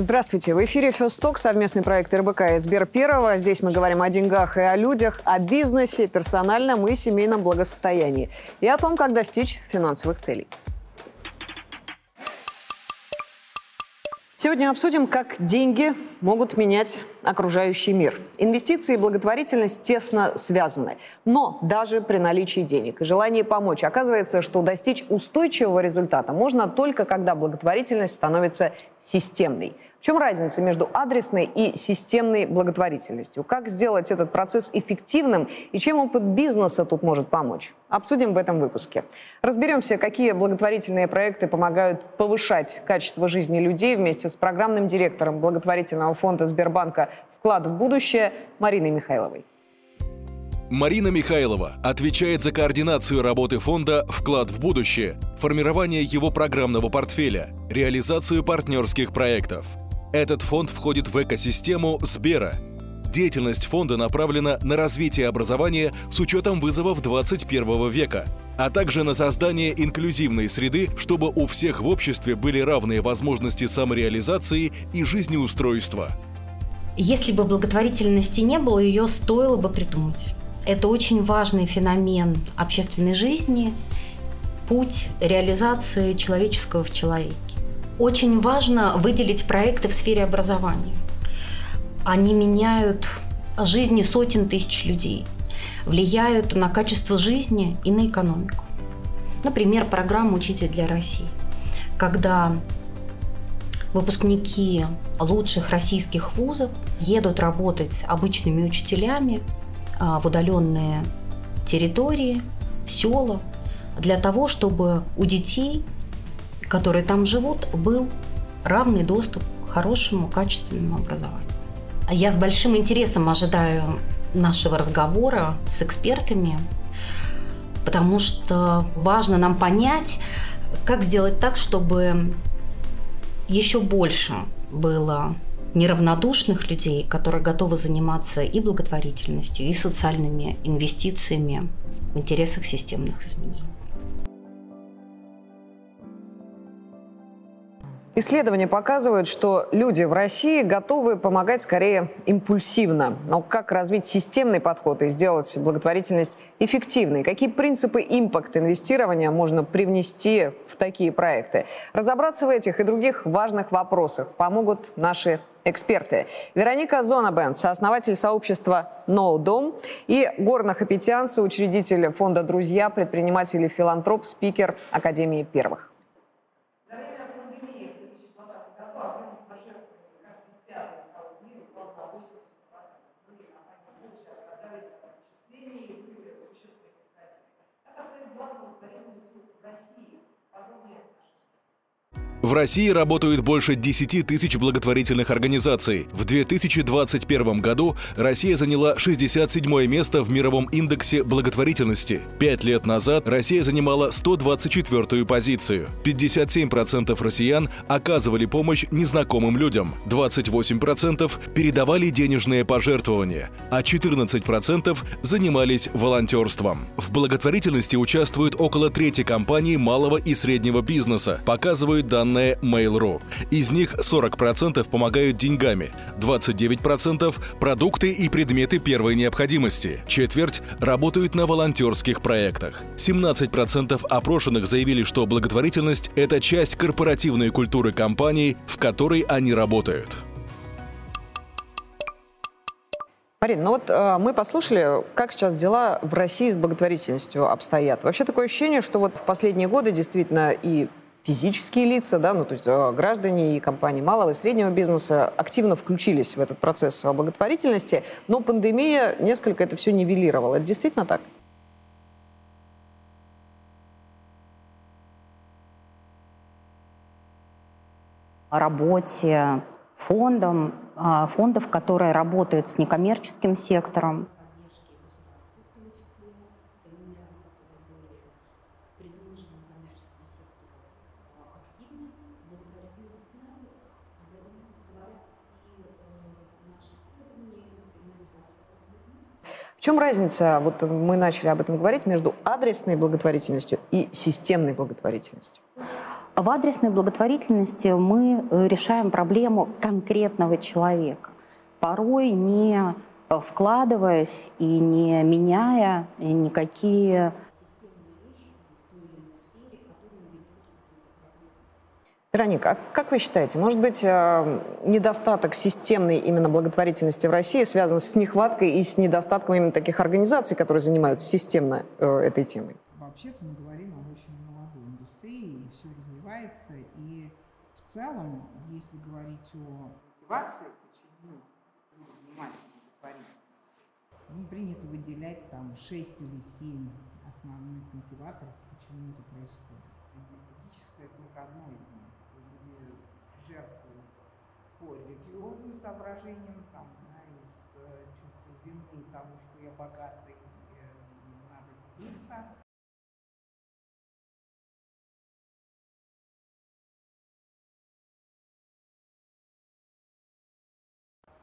Здравствуйте. В эфире «Фесток», совместный проект РБК и Сбер Первого. Здесь мы говорим о деньгах и о людях, о бизнесе, персональном и семейном благосостоянии. И о том, как достичь финансовых целей. Сегодня обсудим, как деньги могут менять окружающий мир. Инвестиции и благотворительность тесно связаны. Но даже при наличии денег и желании помочь, оказывается, что достичь устойчивого результата можно только когда благотворительность становится системной. В чем разница между адресной и системной благотворительностью? Как сделать этот процесс эффективным и чем опыт бизнеса тут может помочь? Обсудим в этом выпуске. Разберемся, какие благотворительные проекты помогают повышать качество жизни людей вместе с программным директором благотворительного фонда Сбербанка «Вклад в будущее» Мариной Михайловой. Марина Михайлова отвечает за координацию работы фонда «Вклад в будущее», формирование его программного портфеля, реализацию партнерских проектов – этот фонд входит в экосистему Сбера. Деятельность фонда направлена на развитие образования с учетом вызовов 21 века, а также на создание инклюзивной среды, чтобы у всех в обществе были равные возможности самореализации и жизнеустройства. Если бы благотворительности не было, ее стоило бы придумать. Это очень важный феномен общественной жизни, путь реализации человеческого в человеке. Очень важно выделить проекты в сфере образования. Они меняют жизни сотен тысяч людей, влияют на качество жизни и на экономику. Например, программа «Учитель для России», когда выпускники лучших российских вузов едут работать обычными учителями а, в удаленные территории, в села, для того, чтобы у детей которые там живут, был равный доступ к хорошему, качественному образованию. Я с большим интересом ожидаю нашего разговора с экспертами, потому что важно нам понять, как сделать так, чтобы еще больше было неравнодушных людей, которые готовы заниматься и благотворительностью, и социальными инвестициями в интересах системных изменений. Исследования показывают, что люди в России готовы помогать скорее импульсивно. Но как развить системный подход и сделать благотворительность эффективной? Какие принципы импакт-инвестирования можно привнести в такие проекты? Разобраться в этих и других важных вопросах помогут наши эксперты. Вероника Зонабен, сооснователь сообщества «No Дом» и Горна Хапетян, соучредитель фонда «Друзья», предприниматель и филантроп, спикер Академии первых. В России работают больше 10 тысяч благотворительных организаций. В 2021 году Россия заняла 67 место в мировом индексе благотворительности. Пять лет назад Россия занимала 124-ю позицию. 57% россиян оказывали помощь незнакомым людям, 28% передавали денежные пожертвования, а 14% занимались волонтерством. В благотворительности участвуют около трети компаний малого и среднего бизнеса, показывают данные данные Mail.ru. Из них 40% помогают деньгами, 29% – продукты и предметы первой необходимости, четверть работают на волонтерских проектах. 17% опрошенных заявили, что благотворительность – это часть корпоративной культуры компаний, в которой они работают. Марин, ну вот э, мы послушали, как сейчас дела в России с благотворительностью обстоят. Вообще такое ощущение, что вот в последние годы действительно и физические лица, да, ну, то есть э, граждане и компании малого и среднего бизнеса активно включились в этот процесс благотворительности, но пандемия несколько это все нивелировала. Это действительно так? работе фондом, а, фондов, которые работают с некоммерческим сектором. Чем разница, вот мы начали об этом говорить, между адресной благотворительностью и системной благотворительностью? В адресной благотворительности мы э, решаем проблему конкретного человека, порой не э, вкладываясь и не меняя никакие Вероника, а как вы считаете, может быть, э, недостаток системной именно благотворительности в России связан с нехваткой и с недостатком именно таких организаций, которые занимаются системно э, этой темой? Вообще-то мы говорим об очень молодой индустрии, и все развивается. И в целом, если говорить о мотивации, почему люди занимаются благотворительностью, ну, принято выделять там 6 или 7 основных мотиваторов, почему это происходит. Эстетическое только одно из них жертвуют по религиозным соображениям, там, из э, чувства вины того, что я богатый, э, надо делиться.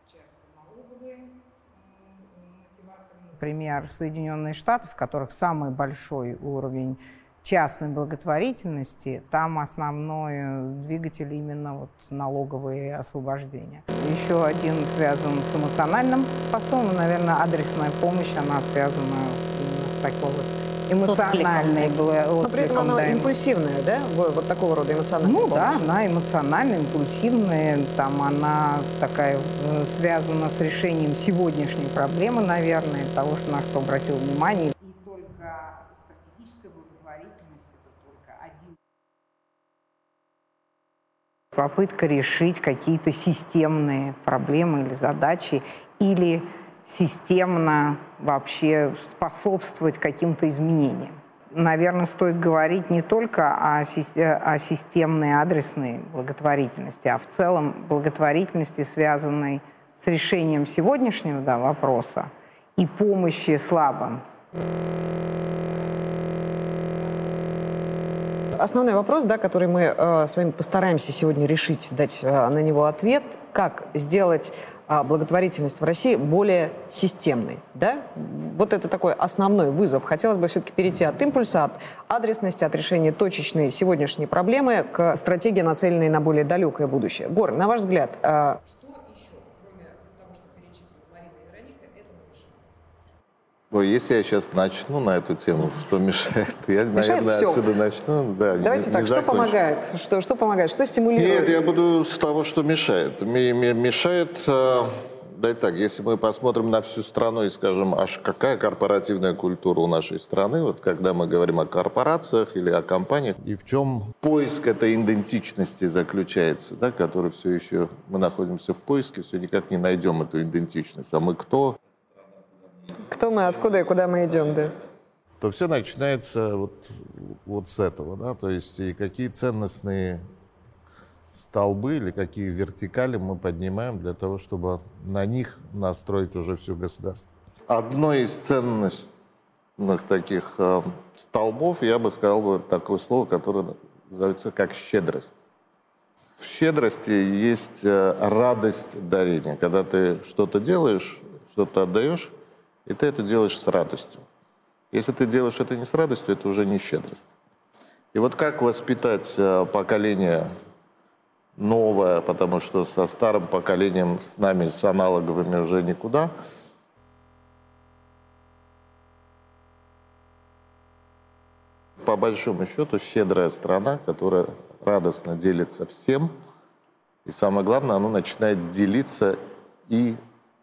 Часто налоговые мотиваторы. Например, Соединенные Штаты, в которых самый большой уровень частной благотворительности, там основной двигатель именно вот налоговые освобождения. Еще один связан с эмоциональным посылом, наверное, адресная помощь, она связана именно с такой вот эмоциональной Но при этом она да, импульсивная, да? Вот такого рода эмоциональная Ну помощь. да, она эмоциональная, импульсивная, там она такая э, связана с решением сегодняшней проблемы, наверное, того, что на что обратил внимание. Попытка решить какие-то системные проблемы или задачи, или системно вообще способствовать каким-то изменениям. Наверное, стоит говорить не только о, о системной адресной благотворительности, а в целом благотворительности, связанной с решением сегодняшнего да, вопроса и помощи слабым. Основной вопрос, да, который мы э, с вами постараемся сегодня решить, дать э, на него ответ, как сделать э, благотворительность в России более системной. Да? Вот это такой основной вызов. Хотелось бы все-таки перейти от импульса, от адресности, от решения точечной сегодняшней проблемы к стратегии, нацеленной на более далекое будущее. Гор, на ваш взгляд, э, Ой, если я сейчас начну на эту тему, что мешает, я, мешает наверное, все. отсюда начну. Да, Давайте не, так, не что закончу. помогает? Что, что помогает? Что стимулирует? Нет, я буду с того, что мешает. Мешает, э, да так, если мы посмотрим на всю страну и скажем, аж какая корпоративная культура у нашей страны, вот когда мы говорим о корпорациях или о компаниях, и в чем поиск этой идентичности заключается, да, который все еще, мы находимся в поиске, все никак не найдем эту идентичность. А мы кто? Кто мы, откуда и куда мы идем, да? То все начинается вот, вот с этого, да, то есть и какие ценностные столбы или какие вертикали мы поднимаем для того, чтобы на них настроить уже все государство. Одно из ценностных таких э, столбов, я бы сказал бы такое слово, которое называется как щедрость. В щедрости есть э, радость дарения. Когда ты что-то делаешь, что-то отдаешь, и ты это делаешь с радостью. Если ты делаешь это не с радостью, это уже не щедрость. И вот как воспитать э, поколение новое, потому что со старым поколением, с нами, с аналоговыми уже никуда. По большому счету, щедрая страна, которая радостно делится всем. И самое главное, она начинает делиться и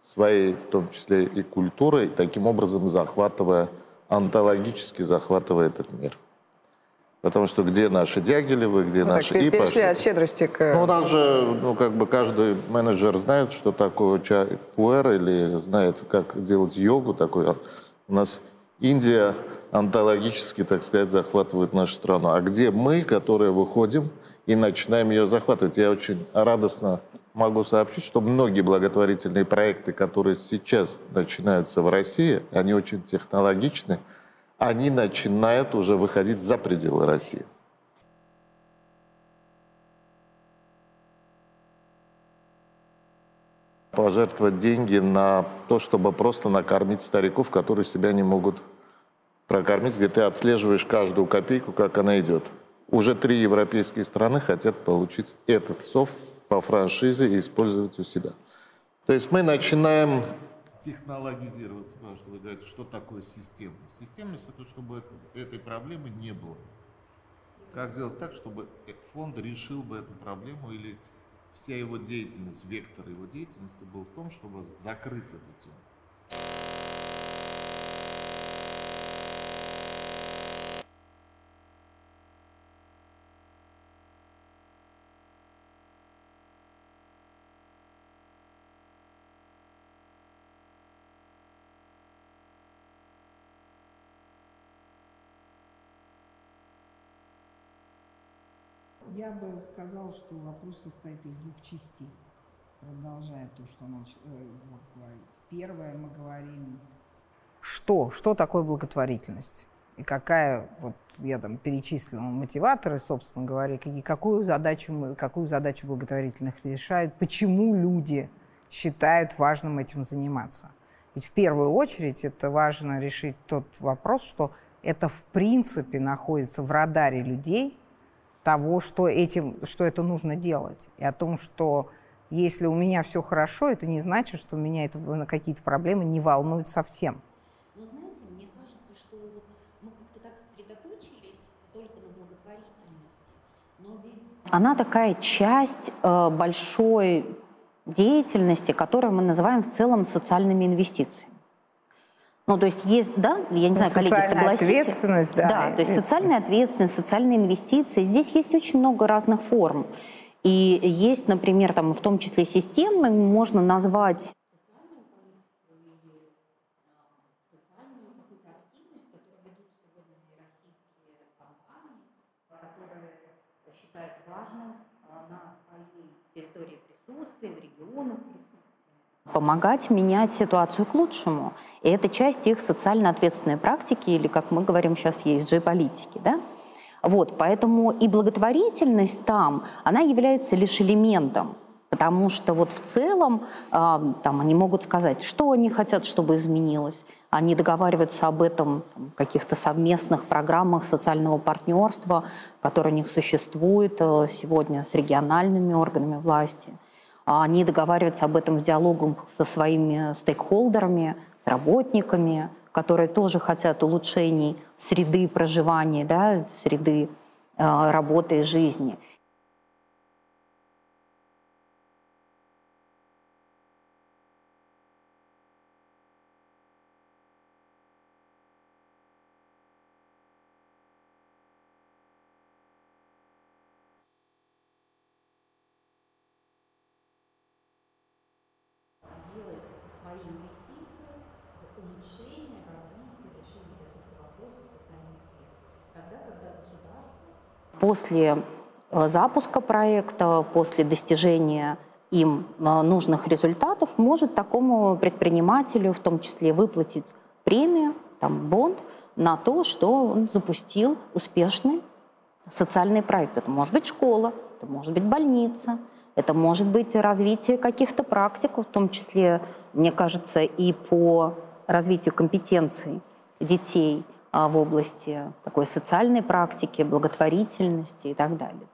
своей, в том числе и культурой, таким образом захватывая, онтологически захватывая этот мир. Потому что где наши Дягилевы, где ну, наши так, ИПА. Перешли от щедрости к... Ну, у нас же, ну, как бы каждый менеджер знает, что такое чай пуэр, или знает, как делать йогу такой. У нас Индия онтологически, так сказать, захватывает нашу страну. А где мы, которые выходим и начинаем ее захватывать? Я очень радостно могу сообщить, что многие благотворительные проекты, которые сейчас начинаются в России, они очень технологичны, они начинают уже выходить за пределы России. Пожертвовать деньги на то, чтобы просто накормить стариков, которые себя не могут прокормить, где ты отслеживаешь каждую копейку, как она идет. уже три европейские страны хотят получить этот софт по франшизе и использовать у себя. То есть мы начинаем технологизировать, что вы говорите, что такое системность. Системность это чтобы этой проблемы не было. Как сделать так, чтобы фонд решил бы эту проблему или вся его деятельность, вектор его деятельности был в том, чтобы закрыть эту тему. Я бы сказал, что вопрос состоит из двух частей, продолжая то, что нач... э, говорить. Первое, мы говорим... Что? Что такое благотворительность? И какая, вот я там перечислила мотиваторы, собственно говоря, и какую задачу, какую задачу благотворительных решают, почему люди считают важным этим заниматься. Ведь в первую очередь это важно решить тот вопрос, что это в принципе находится в радаре людей – того, что, этим, что это нужно делать, и о том, что если у меня все хорошо, это не значит, что меня это, на какие-то проблемы не волнуют совсем. Но знаете, мне кажется, что мы как-то так сосредоточились только на благотворительности, но ведь... Она такая часть э, большой деятельности, которую мы называем в целом социальными инвестициями. Ну, то есть есть, да, я не знаю, коллеги, согласитесь? ответственность, да. Да, то есть социальная ответственность, социальные инвестиции. Здесь есть очень много разных форм. И есть, например, там, в том числе системной, можно назвать территории присутствия, в регионах помогать менять ситуацию к лучшему. И это часть их социально ответственной практики, или, как мы говорим сейчас, ESG-политики. Да? Вот, поэтому и благотворительность там, она является лишь элементом, потому что вот в целом э, там они могут сказать, что они хотят, чтобы изменилось. Они договариваются об этом в каких-то совместных программах социального партнерства, которые у них существуют э, сегодня с региональными органами власти – а они договариваются об этом в диалогах со своими стейкхолдерами, с работниками, которые тоже хотят улучшений среды проживания, да, среды э, работы и жизни. После э, запуска проекта, после достижения им э, нужных результатов, может такому предпринимателю в том числе выплатить премию, там, бонд на то, что он запустил успешный социальный проект. Это может быть школа, это может быть больница, это может быть развитие каких-то практик, в том числе, мне кажется, и по развитию компетенций детей – в области такой социальной практики, благотворительности и так далее.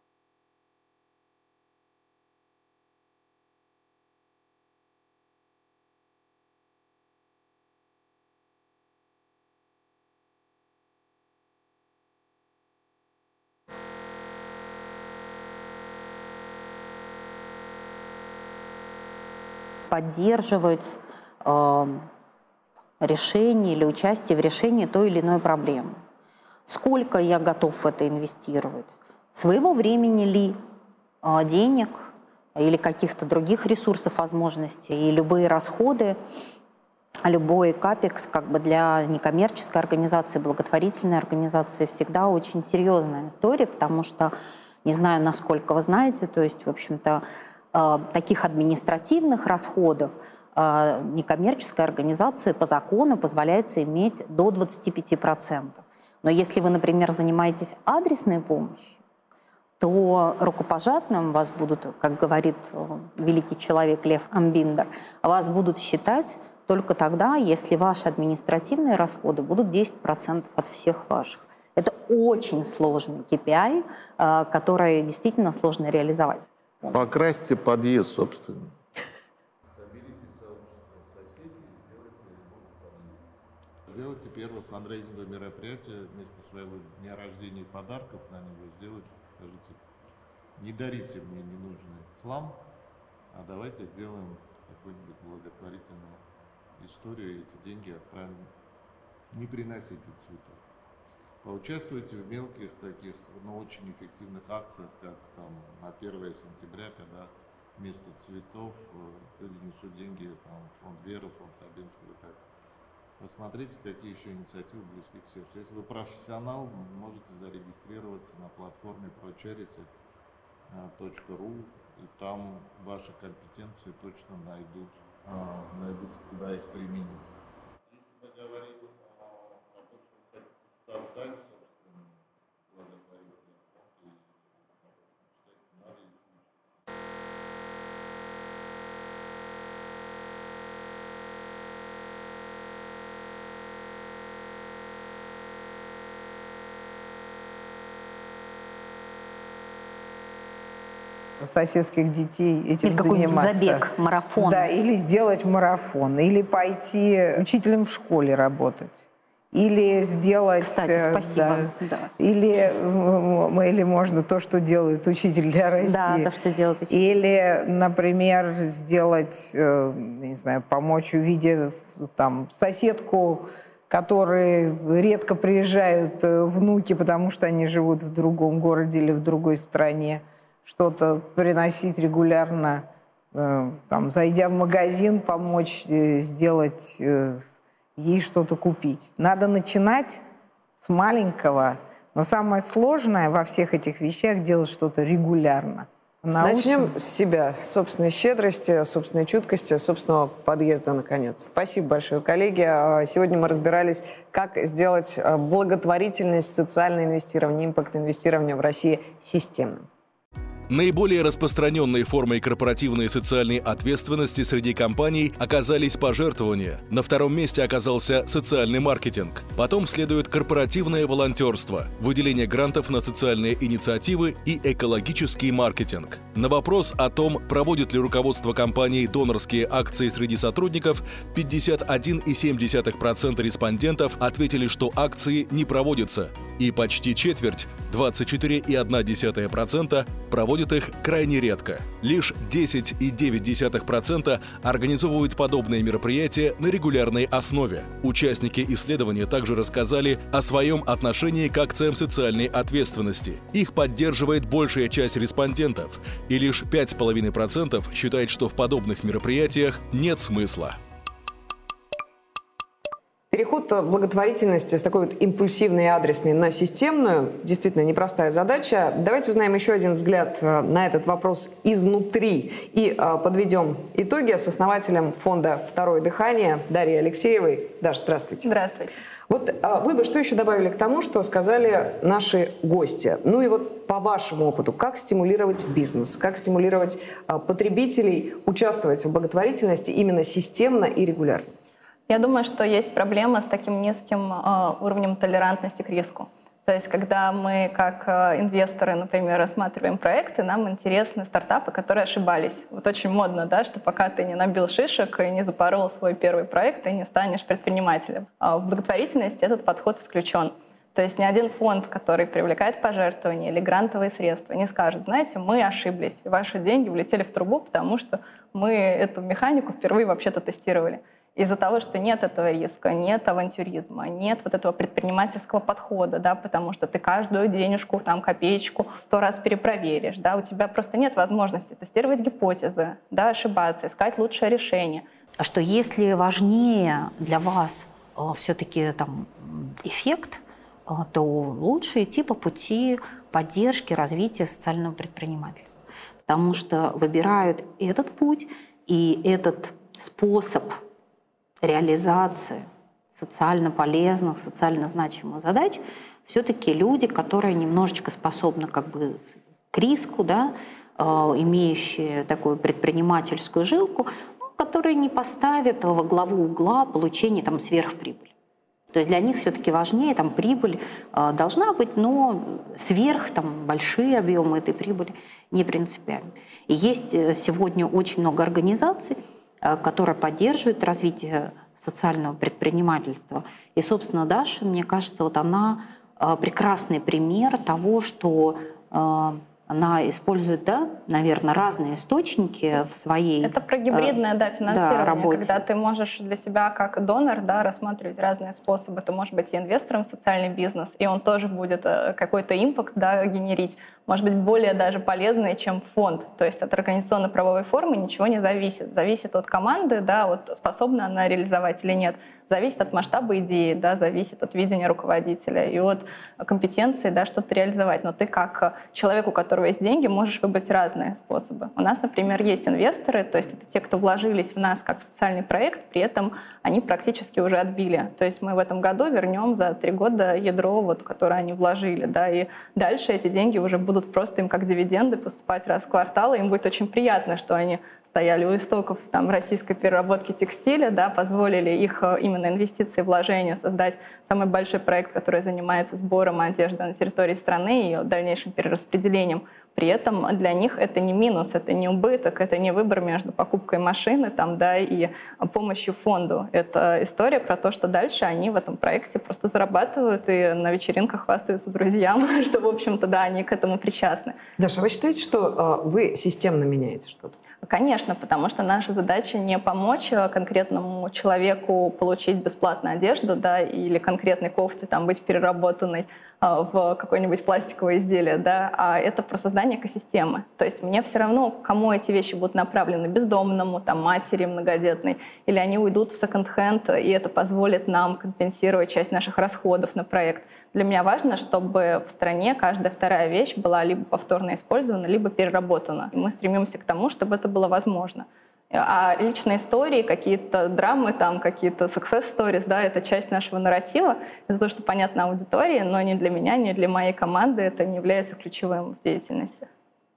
поддерживать э, решение или участие в решении той или иной проблемы. Сколько я готов в это инвестировать? Своего времени ли, а, денег или каких-то других ресурсов, возможностей. И любые расходы, любой капекс как бы для некоммерческой организации, благотворительной организации всегда очень серьезная история, потому что, не знаю, насколько вы знаете, то есть, в общем-то, а, таких административных расходов – некоммерческой организации по закону позволяется иметь до 25%. Но если вы, например, занимаетесь адресной помощью, то рукопожатным вас будут, как говорит э, великий человек Лев Амбиндер, вас будут считать только тогда, если ваши административные расходы будут 10% от всех ваших. Это очень сложный KPI, э, который действительно сложно реализовать. Покрасьте подъезд, собственно. Сделайте первое фандрейзинговое мероприятие вместо своего дня рождения и подарков на него. Сделайте, скажите, не дарите мне ненужный хлам, а давайте сделаем какую-нибудь благотворительную историю, и эти деньги отправим. Не приносите цветов. Поучаствуйте в мелких таких, но очень эффективных акциях, как там на 1 сентября, когда вместо цветов э, люди несут деньги там, в фонд Веры, фонд Хабенского и так Посмотрите, какие еще инициативы близки к сердцу. Если вы профессионал, можете зарегистрироваться на платформе procharity.ru, и там ваши компетенции точно найдут, а, найдут куда их применить. Если мы говорим о том, что вы хотите создать соседских детей этим или заниматься. забег, марафон. Да, или сделать марафон, или пойти учителем в школе работать. Или сделать... Кстати, э, спасибо. Да, да. Или, или можно то, что делает учитель для России. Да, то, что делает учитель. Или, например, сделать, э, не знаю, помочь увидев там соседку, которые редко приезжают э, внуки, потому что они живут в другом городе или в другой стране что-то приносить регулярно, э, там, зайдя в магазин, помочь э, сделать э, ей что-то купить. Надо начинать с маленького, но самое сложное во всех этих вещах делать что-то регулярно. Научим. Начнем с себя, собственной щедрости, собственной чуткости, собственного подъезда, наконец. Спасибо большое, коллеги. А, сегодня мы разбирались, как сделать благотворительность, социальное инвестирование, импакт инвестирования в России системным. Наиболее распространенной формой корпоративной социальной ответственности среди компаний оказались пожертвования. На втором месте оказался социальный маркетинг. Потом следует корпоративное волонтерство, выделение грантов на социальные инициативы и экологический маркетинг. На вопрос о том, проводит ли руководство компании донорские акции среди сотрудников, 51,7% респондентов ответили, что акции не проводятся, и почти четверть, 24,1% проводят проводят их крайне редко. Лишь 10,9% организовывают подобные мероприятия на регулярной основе. Участники исследования также рассказали о своем отношении к акциям социальной ответственности. Их поддерживает большая часть респондентов, и лишь 5,5% считает, что в подобных мероприятиях нет смысла. Переход благотворительности с такой вот импульсивной и адресной на системную действительно непростая задача. Давайте узнаем еще один взгляд э, на этот вопрос изнутри и э, подведем итоги с основателем фонда «Второе дыхание» Дарьей Алексеевой. Даша, здравствуйте. Здравствуйте. Вот э, вы бы что еще добавили к тому, что сказали наши гости? Ну и вот по вашему опыту, как стимулировать бизнес, как стимулировать потребителей участвовать в благотворительности именно системно и регулярно? Я думаю, что есть проблема с таким низким э, уровнем толерантности к риску. То есть, когда мы как э, инвесторы, например, рассматриваем проекты, нам интересны стартапы, которые ошибались. Вот очень модно, да, что пока ты не набил шишек и не запорол свой первый проект, ты не станешь предпринимателем. А в благотворительности этот подход исключен. То есть ни один фонд, который привлекает пожертвования или грантовые средства, не скажет, знаете, мы ошиблись, ваши деньги улетели в трубу, потому что мы эту механику впервые вообще-то тестировали. Из-за того, что нет этого риска, нет авантюризма, нет вот этого предпринимательского подхода, да, потому что ты каждую денежку, там, копеечку сто раз перепроверишь, да, у тебя просто нет возможности тестировать гипотезы, да, ошибаться, искать лучшее решение. А что если важнее для вас э, все-таки там эффект, э, то лучше идти по пути поддержки, развития социального предпринимательства. Потому что выбирают этот путь и этот способ реализации социально полезных, социально значимых задач все-таки люди, которые немножечко способны как бы к риску, да, э, имеющие такую предпринимательскую жилку, ну, которые не поставят во главу угла получение там, сверхприбыли. То есть для них все-таки важнее, там прибыль э, должна быть, но сверх там большие объемы этой прибыли не принципиально. И есть э, сегодня очень много организаций, э, которые поддерживают развитие социального предпринимательства. И, собственно, Даша, мне кажется, вот она э, прекрасный пример того, что э, она использует, да, наверное, разные источники в своей Это про гибридное, да, финансирование, да, работе. когда ты можешь для себя как донор, да, рассматривать разные способы. Ты можешь быть и инвестором в социальный бизнес, и он тоже будет какой-то импакт, да, генерить может быть более даже полезные, чем фонд. То есть от организационно-правовой формы ничего не зависит. Зависит от команды, да, вот способна она реализовать или нет. Зависит от масштаба идеи, да, зависит от видения руководителя и от компетенции, да, что-то реализовать. Но ты как человек, у которого есть деньги, можешь выбрать разные способы. У нас, например, есть инвесторы, то есть это те, кто вложились в нас как в социальный проект, при этом они практически уже отбили. То есть мы в этом году вернем за три года ядро, вот, которое они вложили, да, и дальше эти деньги уже будут будут просто им как дивиденды поступать раз в квартал, и им будет очень приятно, что они стояли у истоков там, российской переработки текстиля, да, позволили их э, именно инвестиции, вложения создать самый большой проект, который занимается сбором одежды на территории страны и ее дальнейшим перераспределением. При этом для них это не минус, это не убыток, это не выбор между покупкой машины там, да, и помощью фонду. Это история про то, что дальше они в этом проекте просто зарабатывают и на вечеринках хвастаются друзьям, что, в общем-то, да, они к этому причастны. Даша, вы считаете, что э, вы системно меняете что-то? Конечно, потому что наша задача не помочь э, конкретному человеку получить бесплатную одежду, да, или конкретной кофте там быть переработанной в какое-нибудь пластиковое изделие, да, а это про создание экосистемы. То есть мне все равно, кому эти вещи будут направлены, бездомному, там, матери многодетной, или они уйдут в секонд-хенд, и это позволит нам компенсировать часть наших расходов на проект. Для меня важно, чтобы в стране каждая вторая вещь была либо повторно использована, либо переработана. И мы стремимся к тому, чтобы это было возможно. А личные истории, какие-то драмы, там какие-то success stories, да, это часть нашего нарратива. Это то, что понятно аудитории, но не для меня, не для моей команды это не является ключевым в деятельности.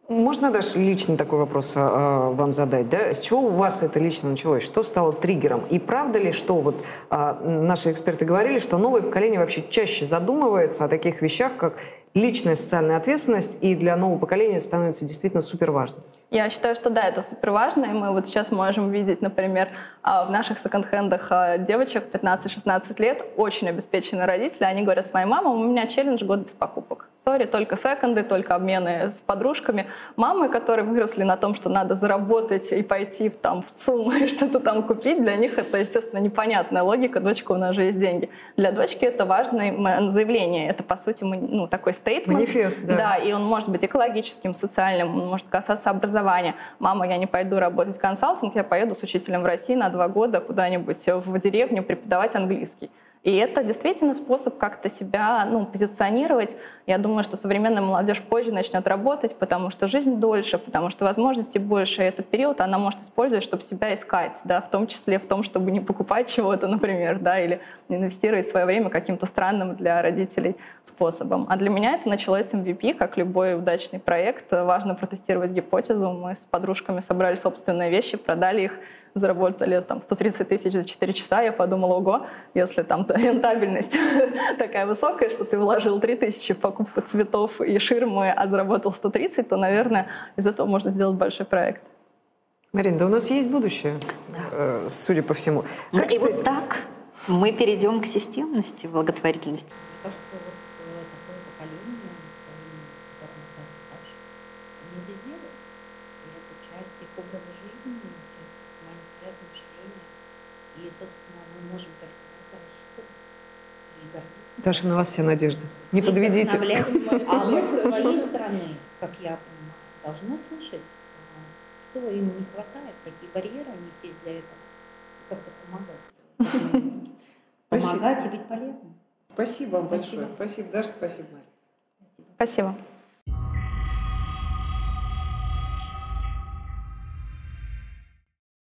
Можно даже личный такой вопрос а, вам задать, да? С чего у вас это лично началось? Что стало триггером? И правда ли, что вот а, наши эксперты говорили, что новое поколение вообще чаще задумывается о таких вещах, как личная социальная ответственность, и для нового поколения становится действительно супер важным? Я считаю, что да, это супер важно, и мы вот сейчас можем видеть, например, а, в наших секонд-хендах а, девочек 15-16 лет, очень обеспеченные родители, они говорят, с моей мамой у меня челлендж год без покупок. Sorry, только секонды, только обмены с подружками. Мамы, которые выросли на том, что надо заработать и пойти в, там, в ЦУМ и что-то там купить, для них это, естественно, непонятная логика, дочка, у нас же есть деньги. Для дочки это важное заявление, это, по сути, ну, такой statement. Манифест, да. Да, и он может быть экологическим, социальным, он может касаться образования, образования. Мама, я не пойду работать в консалтинг, я поеду с «Учителем для России» на два года куда-нибудь в деревню преподавать английский. И это действительно способ как-то себя ну, позиционировать. Я думаю, что современная молодежь позже начнет работать, потому что жизнь дольше, потому что возможностей больше. И этот период она может использовать, чтобы себя искать, да, в том числе в том, чтобы не покупать чего-то, например, да, или инвестировать свое время каким-то странным для родителей способом. А для меня это началось с MVP, как любой удачный проект. Важно протестировать гипотезу. Мы с подружками собрали собственные вещи, продали их заработали там 130 тысяч за 4 часа, я подумала, ого, если там рентабельность такая высокая, что ты вложил 3 тысячи в покупку цветов и ширмы, а заработал 130, то, наверное, из этого можно сделать большой проект. Марина, да у нас есть будущее, да. э, судя по всему. Ну, как и вот так мы перейдем к системности благотворительности. Кажется, Даша, на вас вся надежда. Не и подведите. А мы со своей стороны, как я понимаю, должны слышать, что им не хватает, какие барьеры у них есть для этого, как-то помогать. Помогать и быть полезным. Спасибо вам большое. Спасибо, Даша, спасибо, Мария. Спасибо.